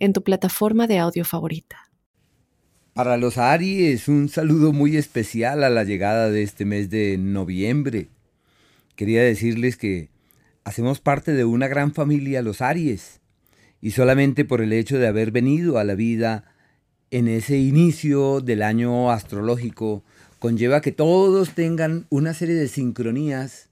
en tu plataforma de audio favorita. Para los Aries, un saludo muy especial a la llegada de este mes de noviembre. Quería decirles que hacemos parte de una gran familia, los Aries, y solamente por el hecho de haber venido a la vida en ese inicio del año astrológico, conlleva que todos tengan una serie de sincronías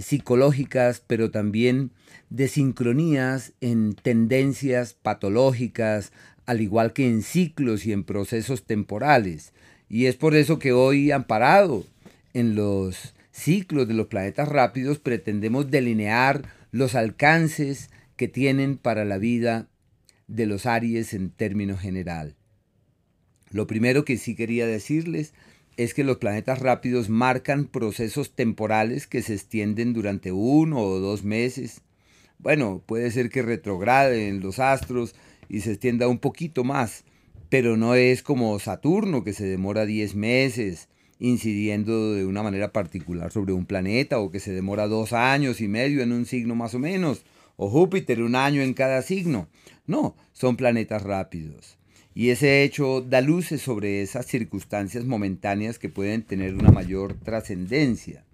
psicológicas, pero también de sincronías en tendencias patológicas, al igual que en ciclos y en procesos temporales. Y es por eso que hoy, amparado en los ciclos de los planetas rápidos, pretendemos delinear los alcances que tienen para la vida de los Aries en términos general. Lo primero que sí quería decirles es que los planetas rápidos marcan procesos temporales que se extienden durante uno o dos meses. Bueno, puede ser que retrograden los astros y se extienda un poquito más, pero no es como Saturno que se demora 10 meses incidiendo de una manera particular sobre un planeta o que se demora dos años y medio en un signo más o menos, o Júpiter un año en cada signo. No, son planetas rápidos. Y ese hecho da luces sobre esas circunstancias momentáneas que pueden tener una mayor trascendencia.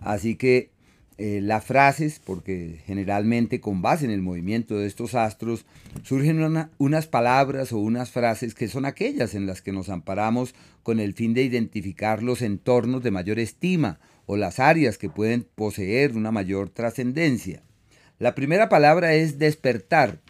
Así que eh, las frases, porque generalmente con base en el movimiento de estos astros, surgen unas palabras o unas frases que son aquellas en las que nos amparamos con el fin de identificar los entornos de mayor estima o las áreas que pueden poseer una mayor trascendencia. La primera palabra es despertar,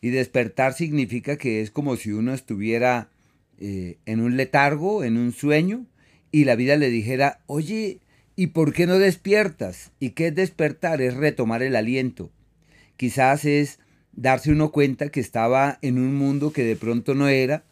y despertar significa que es como si uno estuviera eh, en un letargo, en un sueño, y la vida le dijera, oye, ¿y por qué no despiertas? ¿Y qué es despertar? Es retomar el aliento. Quizás es darse uno cuenta que estaba en un mundo que de pronto no era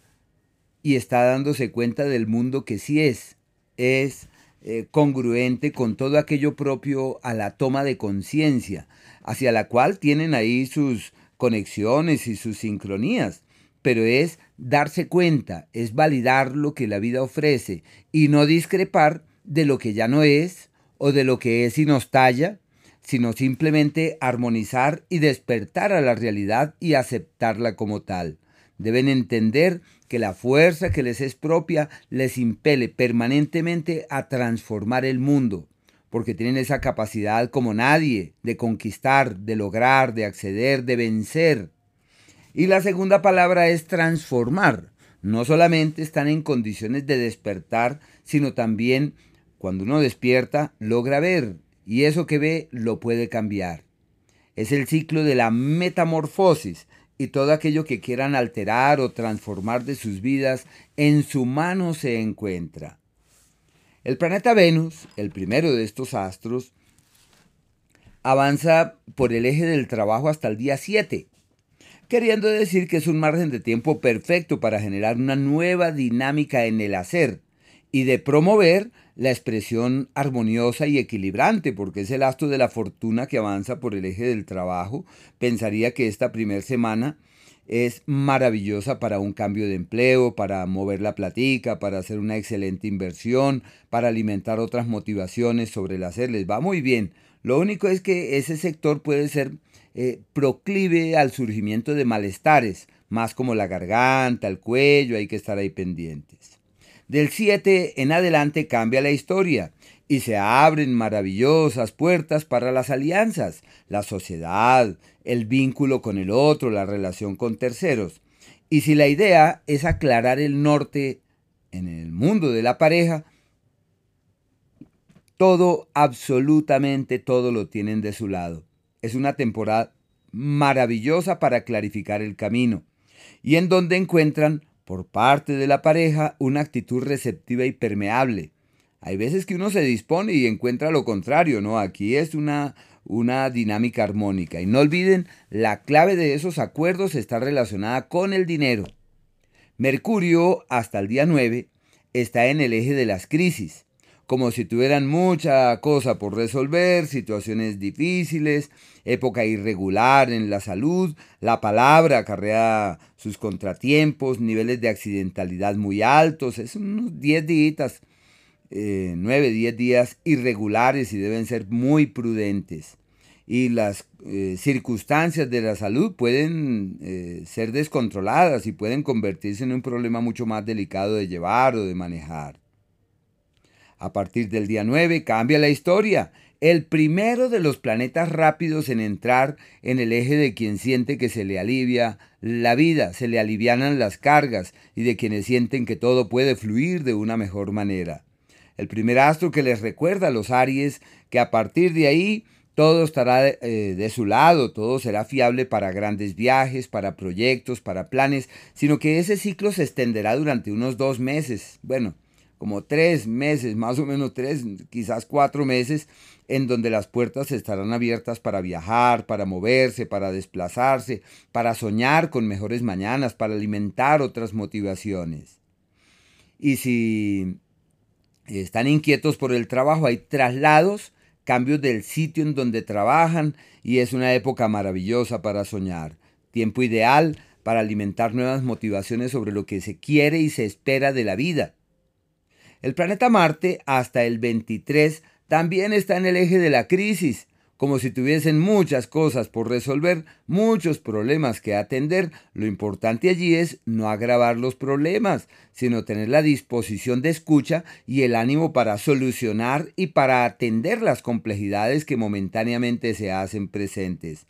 y está dándose cuenta del mundo que sí es. Es eh, congruente con todo aquello propio a la toma de conciencia, hacia la cual tienen ahí sus conexiones y sus sincronías, pero es darse cuenta, es validar lo que la vida ofrece y no discrepar de lo que ya no es o de lo que es y nos talla, sino simplemente armonizar y despertar a la realidad y aceptarla como tal. Deben entender que la fuerza que les es propia les impele permanentemente a transformar el mundo, porque tienen esa capacidad como nadie de conquistar, de lograr, de acceder, de vencer. Y la segunda palabra es transformar. No solamente están en condiciones de despertar, sino también cuando uno despierta logra ver y eso que ve lo puede cambiar. Es el ciclo de la metamorfosis y todo aquello que quieran alterar o transformar de sus vidas en su mano se encuentra. El planeta Venus, el primero de estos astros, avanza por el eje del trabajo hasta el día 7, queriendo decir que es un margen de tiempo perfecto para generar una nueva dinámica en el hacer y de promover la expresión armoniosa y equilibrante, porque es el astro de la fortuna que avanza por el eje del trabajo. Pensaría que esta primera semana es maravillosa para un cambio de empleo, para mover la platica, para hacer una excelente inversión, para alimentar otras motivaciones sobre el hacer. Les va muy bien. Lo único es que ese sector puede ser eh, proclive al surgimiento de malestares, más como la garganta, el cuello, hay que estar ahí pendientes. Del 7 en adelante cambia la historia y se abren maravillosas puertas para las alianzas, la sociedad, el vínculo con el otro, la relación con terceros. Y si la idea es aclarar el norte en el mundo de la pareja, todo, absolutamente todo lo tienen de su lado. Es una temporada maravillosa para clarificar el camino y en donde encuentran por parte de la pareja una actitud receptiva y permeable hay veces que uno se dispone y encuentra lo contrario, ¿no? Aquí es una, una dinámica armónica. Y no olviden, la clave de esos acuerdos está relacionada con el dinero. Mercurio, hasta el día 9, está en el eje de las crisis, como si tuvieran mucha cosa por resolver, situaciones difíciles, época irregular en la salud, la palabra acarrea sus contratiempos, niveles de accidentalidad muy altos, es unos 10 días, 9, 10 días irregulares y deben ser muy prudentes. Y las eh, circunstancias de la salud pueden eh, ser descontroladas y pueden convertirse en un problema mucho más delicado de llevar o de manejar. A partir del día 9 cambia la historia. El primero de los planetas rápidos en entrar en el eje de quien siente que se le alivia la vida, se le alivianan las cargas y de quienes sienten que todo puede fluir de una mejor manera. El primer astro que les recuerda a los Aries que a partir de ahí todo estará de, eh, de, su lado, todo será fiable para grandes viajes, para proyectos, para planes, sino que ese ciclo se extenderá durante unos dos meses. Bueno, como tres meses, más o menos tres, quizás cuatro meses, en donde las puertas estarán abiertas para viajar, para moverse, para desplazarse, para soñar con mejores mañanas, para alimentar otras motivaciones. Y si están inquietos por el trabajo, hay traslados, cambios del sitio en donde trabajan y es una época maravillosa para soñar. Tiempo ideal para alimentar nuevas motivaciones sobre lo que se quiere y se espera de la vida el planeta Marte hasta el 23 también está en el eje de la crisis, como si tuviesen muchas cosas por resolver, muchos problemas que atender. Lo importante allí es no agravar los problemas, sino tener la disposición de escucha y el ánimo para solucionar y para atender las complejidades que momentáneamente se hacen presentes.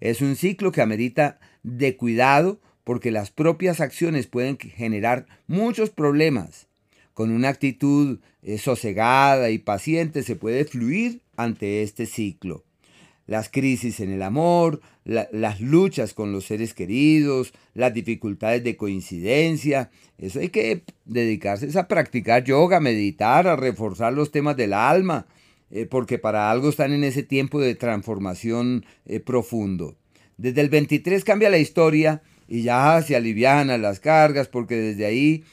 Es un ciclo que amerita de cuidado porque las propias acciones pueden generar muchos problemas con una actitud eh, sosegada y paciente se puede fluir ante este ciclo. Las crisis en el amor, las luchas con los seres queridos, las dificultades de coincidencia, eso hay que dedicarse a practicar yoga, meditar, a reforzar los temas del alma, eh, porque para algo están en ese tiempo de transformación eh, profundo. Desde el 23 cambia la historia y ya se alivianan las cargas, porque desde ahí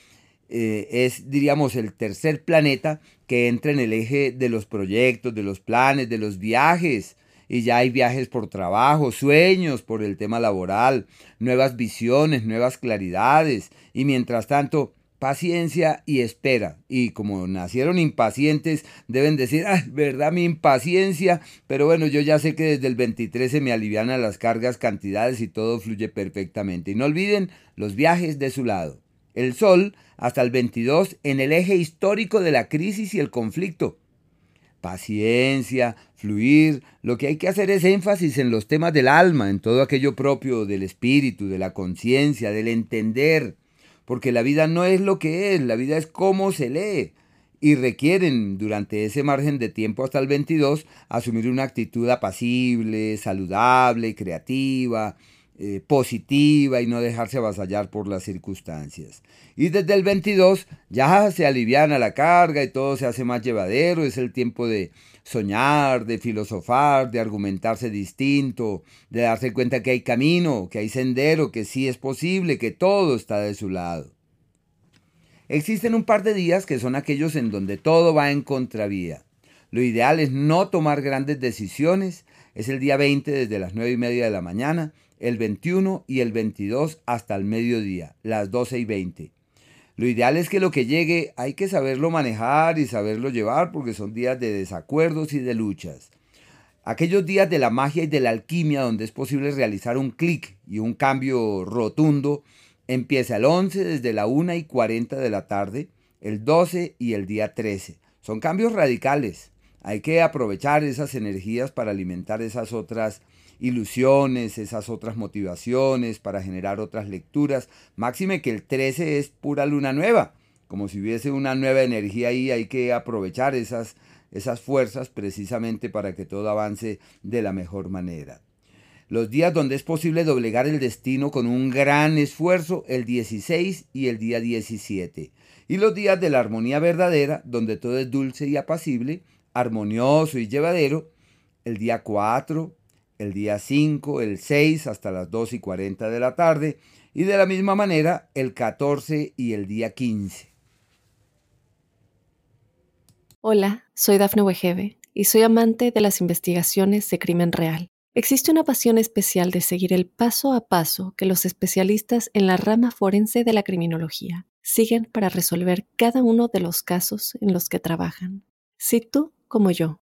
eh, es, diríamos, el tercer planeta que entra en el eje de los proyectos, de los planes, de los viajes. Y ya hay viajes por trabajo, sueños por el tema laboral, nuevas visiones, nuevas claridades. Y mientras tanto, paciencia y espera. Y como nacieron impacientes, deben decir, ah, verdad, mi impaciencia, pero bueno, yo ya sé que desde el 23 se me alivian las cargas, cantidades y todo fluye perfectamente. Y no olviden los viajes de su lado. El Sol hasta el 22 en el eje histórico de la crisis y el conflicto. Paciencia, fluir, lo que hay que hacer es énfasis en los temas del alma, en todo aquello propio del espíritu, de la conciencia, del entender, porque la vida no es lo que es, la vida es cómo se lee, y requieren durante ese margen de tiempo hasta el 22 asumir una actitud apacible, saludable, creativa, eh, positiva y no dejarse avasallar por las circunstancias. Y desde el 22 ya se aliviana la carga y todo se hace más llevadero, es el tiempo de soñar, de filosofar, de argumentarse distinto, de darse cuenta que hay camino, que hay sendero, que sí es posible, que todo está de su lado. Existen un par de días que son aquellos en donde todo va en contravía. Lo ideal es no tomar grandes decisiones. Es el día 20 desde las 9 y media de la mañana el 21 y el 22 hasta el mediodía, las 12 y 20. Lo ideal es que lo que llegue hay que saberlo manejar y saberlo llevar porque son días de desacuerdos y de luchas. Aquellos días de la magia y de la alquimia donde es posible realizar un clic y un cambio rotundo empieza el 11 desde la 1 y 40 de la tarde, el 12 y el día 13. Son cambios radicales. Hay que aprovechar esas energías para alimentar esas otras ilusiones, esas otras motivaciones, para generar otras lecturas. Máxime que el 13 es pura luna nueva, como si hubiese una nueva energía ahí, hay que aprovechar esas, esas fuerzas precisamente para que todo avance de la mejor manera. Los días donde es posible doblegar el destino con un gran esfuerzo, el 16 y el día 17. Y los días de la armonía verdadera, donde todo es dulce y apacible, armonioso y llevadero, el día 4, el día 5, el 6 hasta las 2 y 40 de la tarde y de la misma manera el 14 y el día 15. Hola, soy Dafne Wegebe y soy amante de las investigaciones de crimen real. Existe una pasión especial de seguir el paso a paso que los especialistas en la rama forense de la criminología siguen para resolver cada uno de los casos en los que trabajan. Si tú, como yo,